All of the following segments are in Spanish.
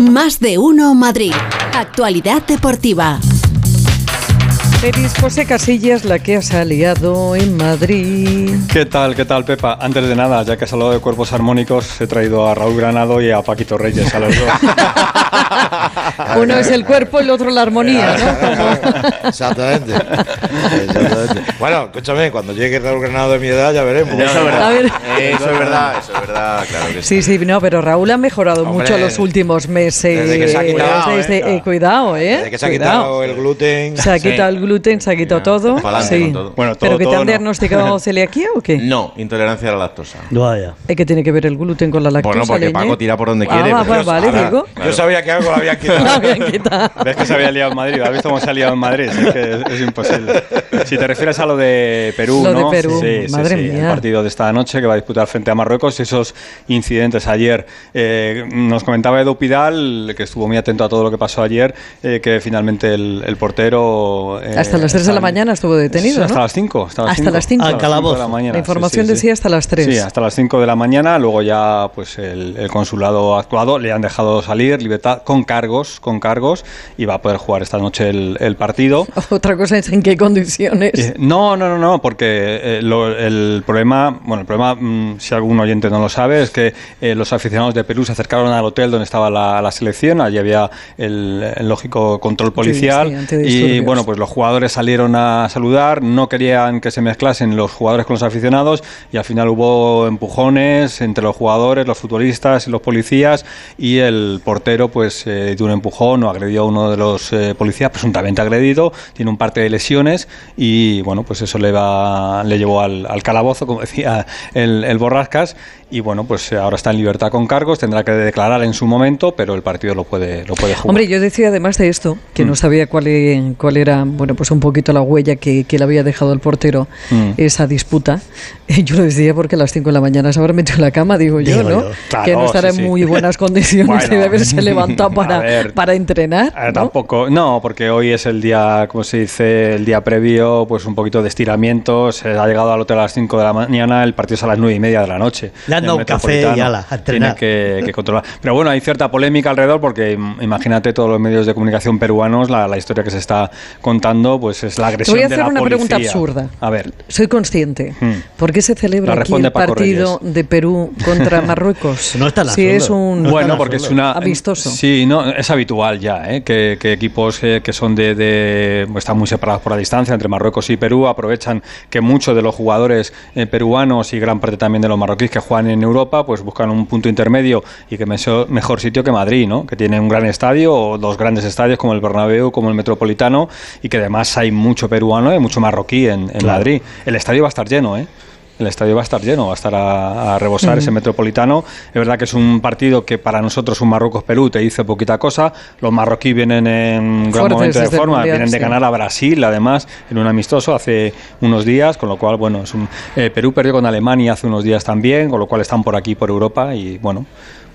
Más de uno Madrid. Actualidad deportiva. Eris José Casillas, la que ha aliado en Madrid. ¿Qué tal, qué tal, Pepa? Antes de nada, ya que has hablado de cuerpos armónicos, he traído a Raúl Granado y a Paquito Reyes, a los dos. Uno es el cuerpo, el otro la armonía, ¿no? Exactamente. Exactamente. Bueno, escúchame, cuando llegue Raúl Granado de mi edad ya veremos. Eso es verdad, eso es verdad, eso es verdad, claro que sí. Sí, sí, no, pero Raúl ha mejorado mucho los últimos meses. Desde que se ha quitado, desde, eh, cuidado, ¿eh? Desde que se ha quitado el gluten. Se ha quitado el gluten, se ha quitado todo. Sí. Bueno, todo, ¿Pero que te han diagnosticado celiaquía o qué? No, intolerancia a la lactosa. No vaya. ¿Qué tiene que ver el gluten con la lactosa? Bueno, porque Paco tira por donde quiere. Ah, pues vale, digo. Yo sabía que algo lo habían quitado. lo habían quitado. Ves que se había liado en Madrid. ¿Has visto cómo se ha liado en Madrid? Es que es, imposible. Si te refieres a lo de Perú, lo ¿no? de Perú, sí, madre sí, mía. El partido de esta noche que va a disputar frente a Marruecos y esos incidentes ayer. Eh, nos comentaba Edu Pidal, que estuvo muy atento a todo lo que pasó ayer, eh, que finalmente el, el portero... Eh, hasta las 3 de la mañana estuvo detenido, Hasta las 5. Hasta las 5. Hasta las 5. Al calabozo. De la, mañana. la información sí, sí, decía hasta las 3. Sí, hasta las 5 de la mañana. Luego ya pues el, el, consulado ha actuado, le han dejado salir, libertad con cargos, con cargos, y va a poder jugar esta noche el, el partido. Otra cosa es en qué condiciones. Eh, no, no, no, no, porque eh, lo, el problema, bueno, el problema, mmm, si algún oyente no lo sabe, es que eh, los aficionados de Perú se acercaron al hotel donde estaba la, la selección, allí había el, el lógico control policial sí, y bueno, pues los jugadores salieron a saludar, no querían que se mezclasen los jugadores con los aficionados y al final hubo empujones entre los jugadores, los futbolistas y los policías y el portero pues eh, dio un empujón o agredió a uno de los policías presuntamente agredido, tiene un parte de lesiones y bueno, pues eso le va le llevó al, al calabozo, como decía el, el Borrascas y bueno, pues ahora está en libertad con cargos, tendrá que declarar en su momento, pero el partido lo puede lo puede jugar. Hombre, yo decía además de esto, que mm. no sabía cuál, cuál era, bueno, pues un poquito la huella que, que le había dejado el portero mm. esa disputa. Yo lo decía porque a las 5 de la mañana se habrá metido en la cama, digo, digo yo, ¿no? Yo. Claro, que no estará sí, en muy buenas condiciones bueno, de haberse levantado para, ver, para entrenar. ¿no? Tampoco, no, porque hoy es el día, como se dice, el día previo, pues un poquito de estiramiento. Se ha llegado al hotel a las 5 de la mañana, el partido es a las 9 y media de la noche. Le han dado un café y ala, a entrenar. Tiene que, que, controlar. Pero bueno, hay cierta polémica alrededor porque imagínate todos los medios de comunicación peruanos, la, la historia que se está contando, pues es la agresión Te voy a hacer de la una policía. pregunta absurda. A ver. Soy consciente. Hmm. ¿Por qué se celebra aquí el partido Reyes. de Perú contra Marruecos? no está Si es un no bueno, porque es una amistoso. Sí, no, es habitual ya, ¿eh? que, que, equipos eh, que son de, de, están muy separados por la distancia entre Marruecos y Perú aprovechan que muchos de los jugadores eh, peruanos y gran parte también de los marroquíes que juegan en Europa, pues buscan un punto intermedio y que mejor, mejor sitio que Madrid, ¿no? Que tiene un gran estadio o dos grandes estadios como el Bernabéu, como el Metropolitano y que además hay mucho peruano y mucho marroquí en, en claro. Madrid. El estadio va a estar lleno, ¿eh? El estadio va a estar lleno, va a estar a, a rebosar mm. ese metropolitano. Es verdad que es un partido que para nosotros un Marruecos-Perú te dice poquita cosa. Los marroquíes vienen en gran momento de forma, mundial, vienen de sí. ganar a Brasil, además, en un amistoso hace unos días, con lo cual, bueno, es un, eh, Perú perdió con Alemania hace unos días también, con lo cual están por aquí, por Europa, y bueno,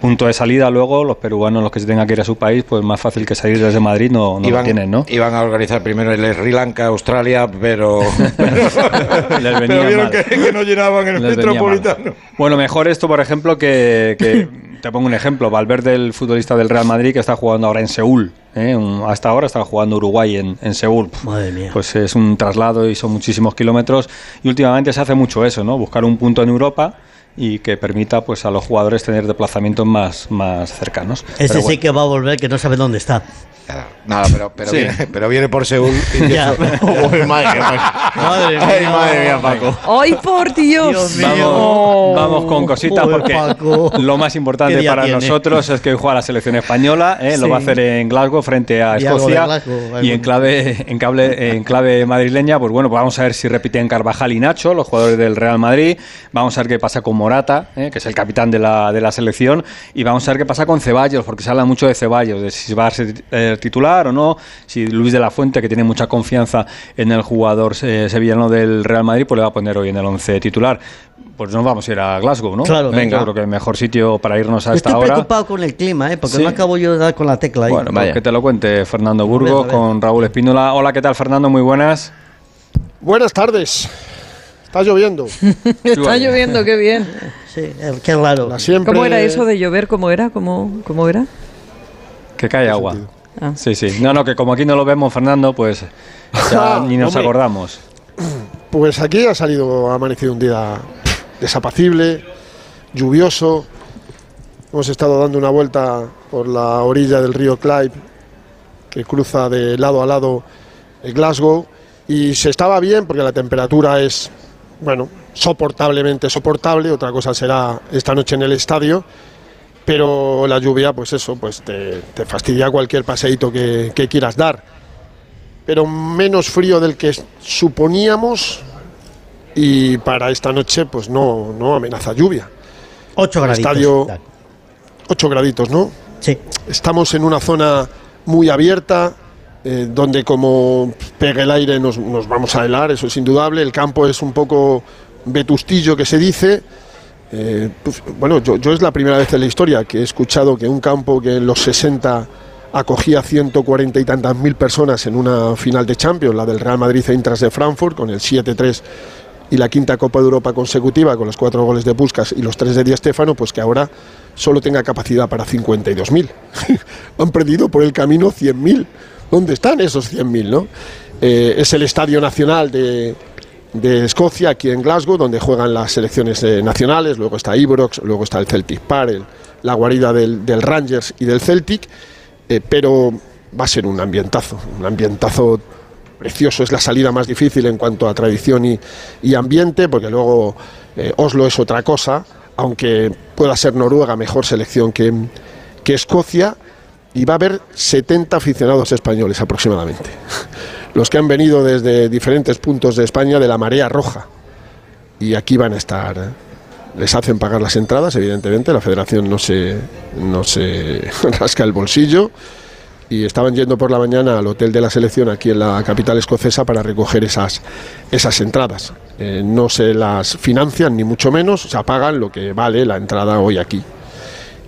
punto de salida luego, los peruanos, los que se tengan que ir a su país, pues más fácil que salir desde Madrid no, no iban, lo tienen, ¿no? Iban a organizar primero el Sri Lanka, Australia, pero, pero, Les venía pero vieron mal. que, que, no llenaban el Les metropolitano. Bueno, mejor esto, por ejemplo, que, que te pongo un ejemplo, Valverde, el futbolista del Real Madrid, que está jugando ahora en Seúl. ¿eh? Hasta ahora estaba jugando Uruguay en, en Seúl. Madre mía. Pues es un traslado y son muchísimos kilómetros. Y últimamente se hace mucho eso, ¿no? Buscar un punto en Europa y que permita pues a los jugadores tener desplazamientos más, más cercanos. Ese Pero sí bueno. que va a volver, que no sabe dónde está. Nada, pero, pero, Sí. viene, pero viene por Seúl. Y Ya. Uy, madre, Madre Ay, madre mía, Paco. ¡Ay, por Dios! Dios mío. Vamos, vamos con cositas Joder, porque Paco. lo más ¿Qué importante para tiene? nosotros es que hoy juega la selección española, ¿eh? lo va a hacer en Glasgow frente a Escocia Glasgow, y en clave, en, cable, en clave madrileña, pues bueno, pues vamos a ver si repiten Carvajal y Nacho, los jugadores del Real Madrid, vamos a ver qué pasa con Morata, ¿eh? que es el capitán de la, de la selección, y vamos a ver qué pasa con Ceballos, porque se habla mucho de Ceballos, de si va a ser eh, titular o no, si Luis de la Fuente, que tiene mucha confianza en el jugador eh, sevillano del Real Madrid, pues le va a poner hoy en el 11 titular. Pues nos vamos a ir a Glasgow, ¿no? Claro. Venga, Venga. creo que el mejor sitio para irnos a Yo esta estoy hora. preocupado con el clima, ¿eh? porque Sí. no acabo yo de dar con la tecla ahí. Bueno, Vaya. que te lo cuente Fernando Burgos con Raúl Espínola. Hola, ¿qué tal, Fernando? Muy buenas. Buenas tardes. Está lloviendo. Está lloviendo, qué bien. Sí, eh, qué raro. Siempre... ¿Cómo era eso de llover? ¿Cómo era? ¿Cómo, cómo era? Que cae ¿Qué agua. Ah. Sí, sí. No, no, que como aquí no lo vemos, Fernando, pues ya ni nos hombre. acordamos. Pues aquí ha salido, ha amanecido un día desapacible, lluvioso. Hemos estado dando una vuelta por la orilla del río Clyde, que cruza de lado a lado el Glasgow, y se estaba bien porque la temperatura es, bueno, soportablemente soportable. Otra cosa será esta noche en el estadio, pero la lluvia, pues eso, pues te, te fastidia cualquier paseíto que, que quieras dar. Pero menos frío del que suponíamos y para esta noche pues no, no amenaza lluvia. 8 graditos. Estadio- Tac. 8 graditos, ¿no? Sí. Estamos en una zona muy abierta, eh, donde como pegue el aire nos, nos vamos a helar, eso es indudable. El campo es un poco vetustillo que se dice. Eh, pues, bueno, yo, es la primera vez en la historia que he escuchado que un campo que en los 60 acogía 140 y tantas mil personas en una final de Champions, la del Real Madrid e Intras de Frankfurt, con el 7-3 y la quinta Copa de Europa consecutiva, con los cuatro goles de Puskas y los tres de Di Stéfano, pues que ahora solo tenga capacidad para 52.000. Han perdido por el camino 100.000. ¿Dónde están esos 100.000? ¿no? Eh, es el Estadio Nacional de, de Escocia, aquí en Glasgow, donde juegan las selecciones eh, nacionales, luego está Ibrox, luego está el Celtic Park, la guarida del, Rangers y del Celtic, eh, pero va a ser un ambientazo, un ambientazo precioso, es la salida más difícil en cuanto a tradición y, y ambiente, porque luego Oslo es otra cosa, aunque pueda ser Noruega mejor selección que, que Escocia, y va a haber 70 aficionados españoles aproximadamente, los que han venido desde diferentes puntos de España de la Marea Roja, y aquí van a estar. ¿eh? Les hacen pagar las entradas, evidentemente, la federación no se, no se rasca el bolsillo y estaban yendo por la mañana al hotel de la selección aquí en la capital escocesa para recoger esas, esas entradas. Eh, no se las financian ni mucho menos, se pagan lo que vale la entrada hoy aquí.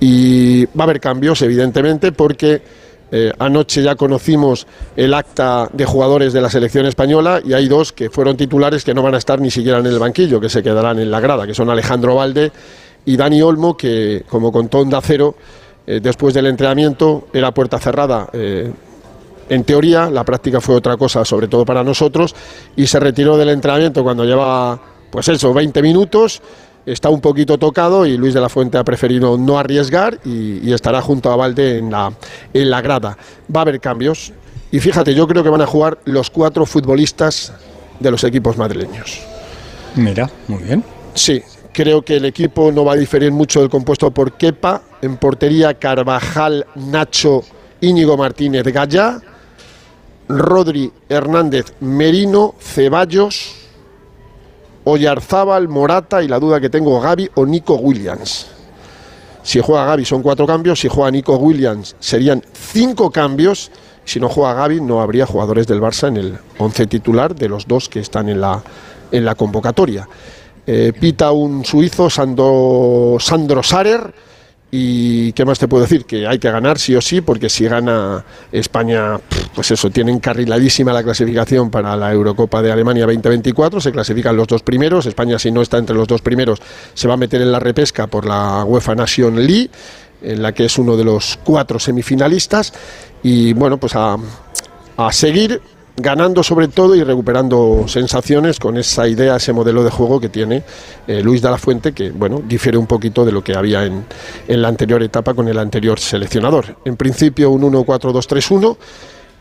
Y va a haber cambios, evidentemente, porque eh, anoche ya conocimos el acta de jugadores de la selección española y hay dos que fueron titulares que no van a estar ni siquiera en el banquillo, que se quedarán en la grada, que son Alejandro Valde y Dani Olmo, que como contó Onda Cero, eh, después del entrenamiento era puerta cerrada. eh, en teoría, la práctica fue otra cosa, sobre todo para nosotros, y se retiró del entrenamiento cuando llevaba, pues eso, 20 minutos. Está un poquito tocado y Luis de la Fuente ha preferido no arriesgar y, y estará junto a Valde en la, en la grada. Va a haber cambios y fíjate, yo creo que van a jugar los cuatro futbolistas de los equipos madrileños. Mira, muy bien. Sí, creo que el equipo no va a diferir mucho del compuesto por Kepa. En portería, Carvajal, Nacho, Íñigo Martínez, Gallá. Rodri, Hernández, Merino, Ceballos, Oyarzábal, Morata y la duda que tengo, Gaby o Nico Williams. Si juega Gaby son cuatro cambios, si juega Nico Williams serían cinco cambios. Si no juega Gaby no habría jugadores del Barça en el once titular de los dos que están en la, en la convocatoria. Eh, pita un suizo, Sando- Sandro Sarer. ¿Y qué más te puedo decir? Que hay que ganar sí o sí, porque si gana España, pues eso, tiene encarriladísima la clasificación para la Eurocopa de Alemania 2024. Se clasifican los dos primeros. España, si no está entre los dos primeros, se va a meter en la repesca por la UEFA Nation League, en la que es uno de los cuatro semifinalistas. Y bueno, pues a, a seguir ganando sobre todo y recuperando sensaciones con esa idea, ese modelo de juego que tiene eh, Luis de la Fuente, que bueno, difiere un poquito de lo que había en, en la anterior etapa con el anterior seleccionador. En principio un 1-4-2-3-1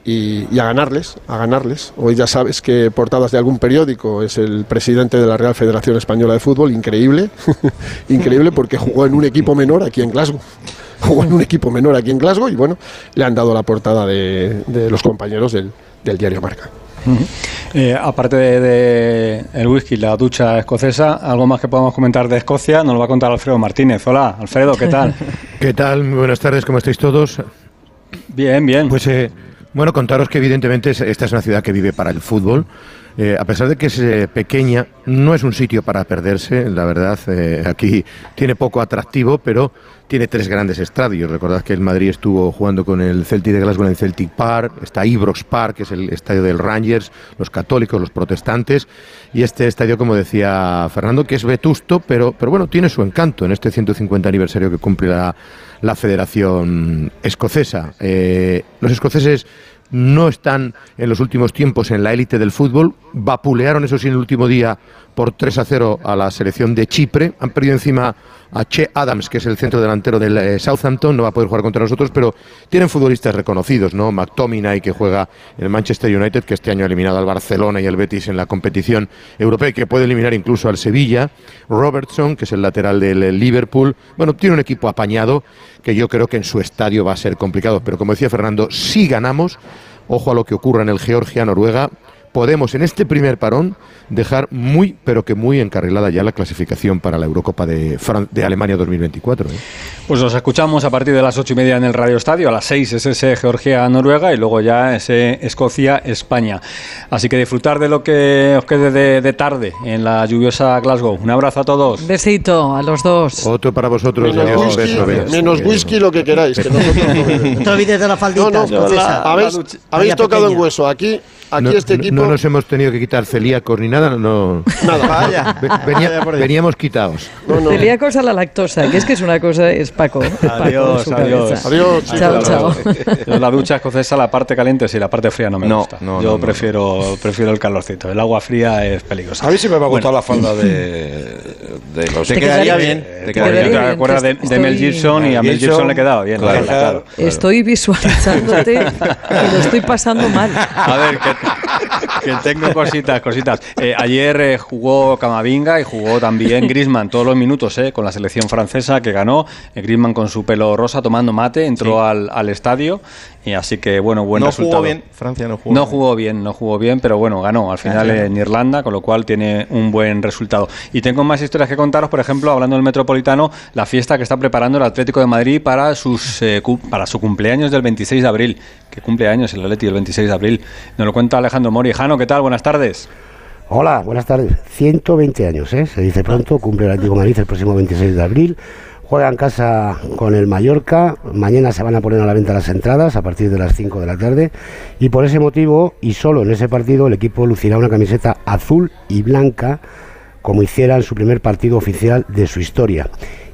y, y a ganarles, a ganarles. Hoy ya sabes que portadas de algún periódico es el presidente de la Real Federación Española de Fútbol, increíble, increíble porque jugó en un equipo menor aquí en Glasgow. Jugó en un equipo menor aquí en Glasgow y bueno, le han dado la portada de, de los compañeros del, del diario Marca. Eh, aparte de, de el whisky, la ducha escocesa, algo más que podamos comentar de Escocia, nos lo va a contar Alfredo Martínez. Hola, Alfredo, ¿qué tal? ¿Qué tal? Muy buenas tardes, ¿cómo estáis todos? Bien, bien. Pues eh, bueno, contaros que evidentemente es- esta es una ciudad que vive para el fútbol. Eh, a pesar de que es eh, pequeña, no es un sitio para perderse, la verdad. eh, aquí tiene poco atractivo, pero tiene tres grandes estadios. Recordad que el Madrid estuvo jugando con el Celtic de Glasgow en el Celtic Park, está Ibrox Park, que es el estadio del Rangers, los católicos, los protestantes, y este estadio, como decía Fernando, que es vetusto, pero, pero bueno, tiene su encanto en este 150 aniversario que cumple la, la Federación Escocesa. Eh, los escoceses no están en los últimos tiempos en la élite del fútbol. Vapulearon, eso sí, en el último día por 3 a 0 a la selección de Chipre. Han perdido encima a Che Adams, que es el centro delantero del eh, Southampton. No va a poder jugar contra nosotros, pero tienen futbolistas reconocidos, ¿no? McTominay, que juega en el Manchester United, que este año ha eliminado al Barcelona y al Betis en la competición europea y que puede eliminar incluso al Sevilla. Robertson, que es el lateral del eh, Liverpool. Bueno, tiene un equipo apañado que yo creo que en su estadio va a ser complicado. Pero como decía Fernando, si ganamos, ojo a lo que ocurra en el Georgia-Noruega, podemos en este primer parón dejar muy, pero que muy encarrilada ya la clasificación para la Eurocopa de, Fran- de Alemania 2024. ¿eh? Pues nos escuchamos a partir de las ocho y media en el Radio Estadio. A las seis es ese Georgia-Noruega y luego ya ese Escocia-España. Así que disfrutar de lo que os quede de, de tarde en la lluviosa Glasgow. Un abrazo a todos. Besito a los dos. Otro para vosotros. Menos adiós, whisky, beso, besos. menos whisky, lo que queráis. Que nosotros no. No de la faldita No, no, escocesa. habéis, Vaya habéis tocado pequeña. en hueso. Aquí, aquí No, este equipo. no nos hemos tenido que quitar celíacos ni nada, no. Nada. Vaya. Ve- venía- veníamos quitados. No, no. Celíacos a la lactosa, que es que es una cosa, es Paco. es Paco, Adiós, adiós. Adiós. Chao, chao. Yo la ducha escocesa, la parte caliente sí, la parte fría no me No, gusta. no, Yo no, no. prefiero prefiero el calorcito. El agua fría es peligrosa. A mí sí me va a gustar Bueno, la falda de, de los Te Te quedaría quedaría- bien. eh, Te te quedaría bien. bien. acuerdas de, de Mel Gibson y a Mel Gibson, Gibson le quedaba bien. claro, claro, claro. Estoy visualizándote y lo estoy pasando mal. A ver, que, que tengo cositas, cositas. Eh, ayer eh, jugó Camavinga y jugó también Griezmann todos los minutos eh, con la selección francesa que ganó. Eh, Griezmann con su pelo rosa tomando mate entró al, al estadio y así que bueno, buen no resultado. jugó bien. Francia no jugó No bien. jugó bien, no jugó bien, pero bueno, ganó al final en Irlanda, con lo cual tiene un buen resultado. Y tengo más historias que contaros, por ejemplo, hablando del Metropolitano, la fiesta que está preparando el Atlético de Madrid para sus para su cumpleaños del 26 de abril. Que cumple años el Atleti el 26 de abril. Nos lo cuenta Alejandro Mori. Jano, ¿qué tal? Buenas tardes. Hola, buenas tardes. 120 años, ¿eh? se dice pronto, cumple el Atlético Madrid el próximo 26 de abril. Juega en casa con el Mallorca. Mañana se van a poner a la venta las entradas a partir de las 5 de la tarde. Y por ese motivo, y solo en ese partido, el equipo lucirá una camiseta azul y blanca, como hiciera en su primer partido oficial de su historia.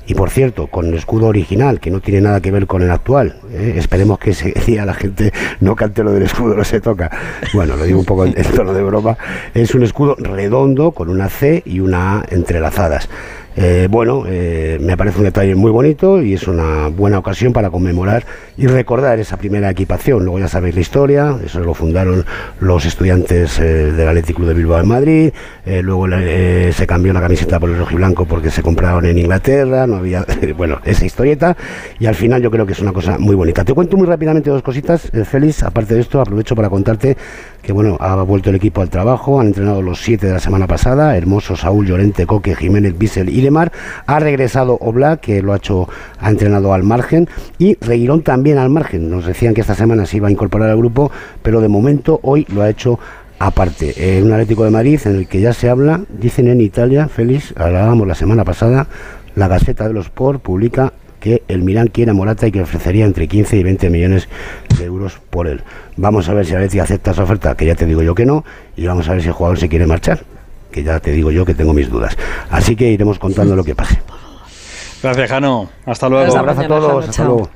Y por cierto, con el escudo original, que no tiene nada que ver con el actual. ¿eh? Esperemos que ese día la gente no cante lo del escudo, no se toca. Bueno, lo digo un poco en, tono de broma. Es un escudo redondo con una C y una A entrelazadas. Eh, bueno, eh, me parece un detalle muy bonito y es una buena ocasión para conmemorar y recordar esa primera equipación. Luego ya sabéis la historia, eso lo fundaron los estudiantes eh, del Athletic Club de Bilbao en Madrid, eh, luego se cambió la camiseta por el rojo y blanco porque se compraron en Inglaterra, no había, bueno, esa historieta y al final yo creo que es una cosa muy bonita. Te cuento muy rápidamente dos cositas, Félix, aparte de esto aprovecho para contarte que bueno, ha vuelto el equipo al trabajo, han entrenado los siete de la semana pasada, Hermoso, Saúl, Llorente, Coque, Jiménez, Bissell y Lemar, ha regresado Oblak, que lo ha hecho, ha entrenado al margen, y Reguilón también al margen, nos decían que esta semana se iba a incorporar al grupo, pero de momento hoy lo ha hecho aparte. Eh, un Atlético de Madrid en el que ya se habla, dicen en Italia, Félix, hablábamos la semana pasada, la Gaceta de los Sport publica que el Milán quiere a Morata y que ofrecería entre 15 y 20 millones de euros por él. Vamos a ver si Atleti acepta esa oferta, que ya te digo yo que no, y vamos a ver si el jugador se quiere marchar, que ya te digo yo que tengo mis dudas. Así que iremos contando lo que pase. Gracias, Jano. Hasta luego. Un abrazo a todos, Jano, hasta chao. luego.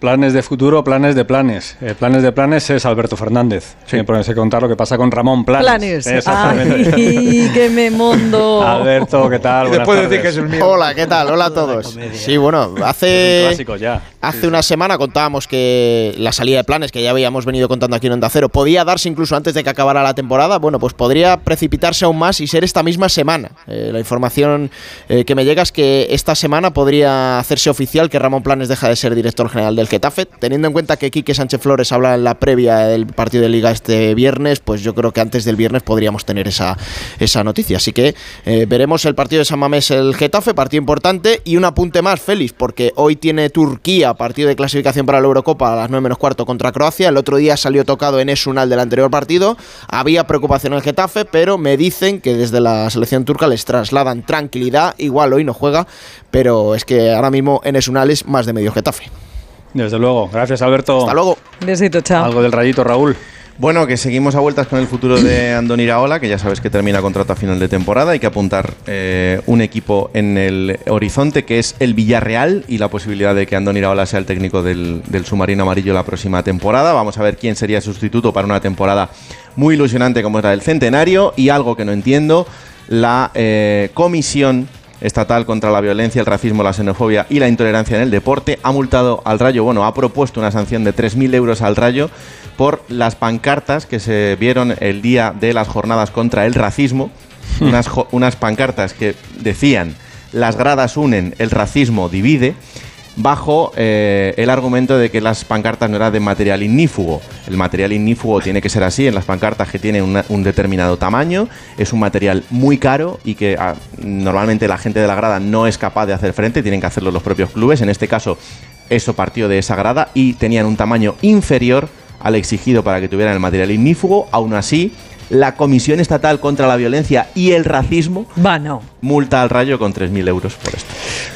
Planes de futuro, planes de planes. Eh, planes de planes es Alberto Fernández. Sí. ponerse a contar lo que pasa con Ramón Planes. Planes. Exactamente. Ay, qué me mondo. Alberto, ¿qué tal? Buenas Después de decir que tardes. es el mío. Hola, ¿qué tal? Hola a todos. Sí, bueno, hace, Clásico ya. Hace una semana contábamos que la salida de planes que ya habíamos venido contando aquí en Onda Cero podía darse incluso antes de que acabara la temporada. Bueno, pues podría precipitarse aún más y ser esta misma semana. Eh, la información eh, que me llega es que esta semana podría hacerse oficial que Ramón Planes deja de ser director general del Getafe. Teniendo en cuenta que Quique Sánchez Flores habla en la previa del partido de Liga este viernes, pues yo creo que antes del viernes podríamos tener esa, esa noticia. Así que eh, veremos el partido de San Mamés el Getafe, partido importante. Y un apunte más, Félix, porque hoy tiene Turquía partido de clasificación para la Eurocopa a las 9 menos cuarto contra Croacia. El otro día salió tocado en Esunal del anterior partido. Había preocupación en el Getafe, pero me dicen que desde la selección turca les trasladan tranquilidad. Igual hoy no juega, pero es que ahora mismo en Esunal es más de medio Getafe. Desde luego. Gracias, Alberto. Hasta luego. Besito, chao. Algo del rayito, Raúl. Bueno, que seguimos a vueltas con el futuro de Andoni Iraola, que ya sabes que termina contrato a final de temporada. Hay que apuntar eh, un equipo en el horizonte que es el Villarreal y la posibilidad de que Andoni Iraola sea el técnico del, submarino amarillo la próxima temporada. Vamos a ver quién sería sustituto para una temporada muy ilusionante como es la del centenario. Y algo que no entiendo, la eh, comisión estatal contra la violencia, el racismo, la xenofobia y la intolerancia en el deporte ha multado al Rayo, bueno, ha propuesto una sanción de 3.000 euros al Rayo por las pancartas que se vieron el día de las jornadas contra el racismo, unas, jo- unas pancartas que decían las gradas unen, el racismo divide, bajo eh, el argumento de que las pancartas no eran de material ignífugo. El material ignífugo tiene que ser así en las pancartas que tienen un determinado tamaño, es un material muy caro y que ah, normalmente la gente de la grada no es capaz de hacer frente, tienen que hacerlo los propios clubes. En este caso, eso partió de esa grada y tenían un tamaño inferior al exigido para que tuvieran el material ignífugo. Aún así, la Comisión Estatal contra la Violencia y el Racismo Va, no. Multa al rayo con 3.000 euros por esto.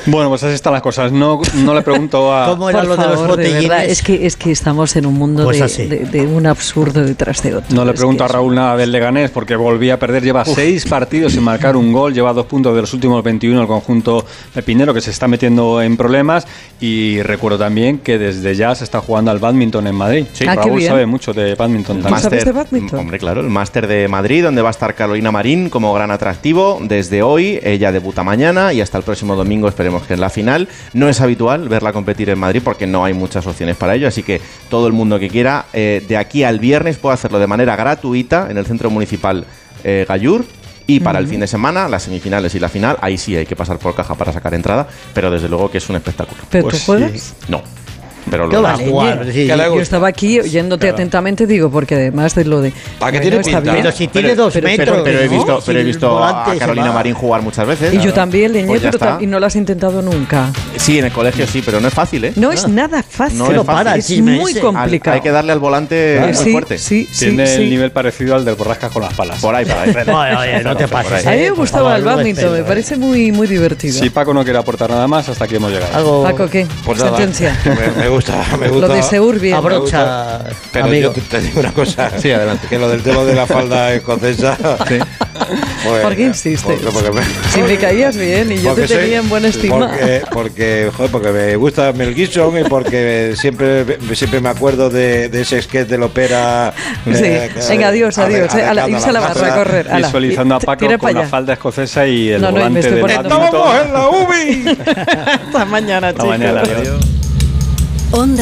Bueno, pues así están las cosas. No, no le pregunto a. ¿Cómo era Por lo de los favor, de verdad, es que es que estamos en un mundo Pues de, así. de- de un absurdo detrás de otro. No le pregunto a Raúl nada del Leganés porque volvía a perder. Lleva seis partidos sin marcar un gol. Lleva dos puntos de los últimos 21 el conjunto pepinero que se está metiendo en problemas. Y recuerdo también que desde ya se está jugando al badminton en Madrid. Ah, qué Raúl sabe mucho de badminton también. ¿Sabes de badminton? Hombre, claro, el máster de Madrid, donde va a estar Carolina Marín como gran atractivo. Desde hoy, ella debuta mañana y hasta el próximo domingo esperemos que en la final. No es habitual verla competir en Madrid porque no hay muchas opciones para ello, así que todo el mundo que quiera, eh, de aquí al viernes puede hacerlo de manera gratuita en el Centro Municipal eh, Gallur. Y para el fin de semana, las semifinales y la final, ahí sí hay que pasar por caja para sacar entrada, pero desde luego que es un espectáculo. ¿Pero Pues tú juegas? No, pero ¿Qué lo va a jugar? Sí, ¿Qué le Yo estaba aquí oyéndote atentamente, digo, porque además de lo de. ¿Para qué bueno, tiene pinta? Pero si tiene dos pero- metros. pero, pero he visto, pero he visto volante a Carolina Marín jugar muchas veces. Y yo también, Leñé, Pues pero y no lo has intentado nunca. Sí, en el colegio sí, pero no es fácil, ¿eh? No es nada fácil. No es fácil. es me muy. Al- complicado. hay que darle al volante Eh, muy fuerte. sí, sí, Tiene sí. el nivel parecido al del Borrascas con las palas. Por ahí, por ahí. Oye, oye, no te pases. A mí me eh, por gustaba el badminton, me eh. parece muy, muy divertido. Si Paco no quiere aportar nada más, hasta aquí hemos llegado. Algo Paco, ¿qué? Pues Sentencia. Gusta, me gusta. Lo de Seur bien. abrocha, Pero amigo. yo te, digo una cosa. Sí, adelante. Que lo del tema de la falda escocesa. pues, ¿Por qué insistes? Porque, porque me- Si me caías bien y yo te porque soy- tenía en buena estima. Porque, porque, joder, porque me gusta Mel Gibson y porque siempre, siempre me acuerdo de, de ese sketch del ópera. Sí. eh, Venga, adiós, ade- adiós. eh, adecuando irse a la barra a correr. ala. Visualizando a Paco con la falda escocesa y el No, no, y me volante estoy del. ¡Estábamos en la UBI! Hasta mañana, Hasta chicos. mañana, adiós. Onda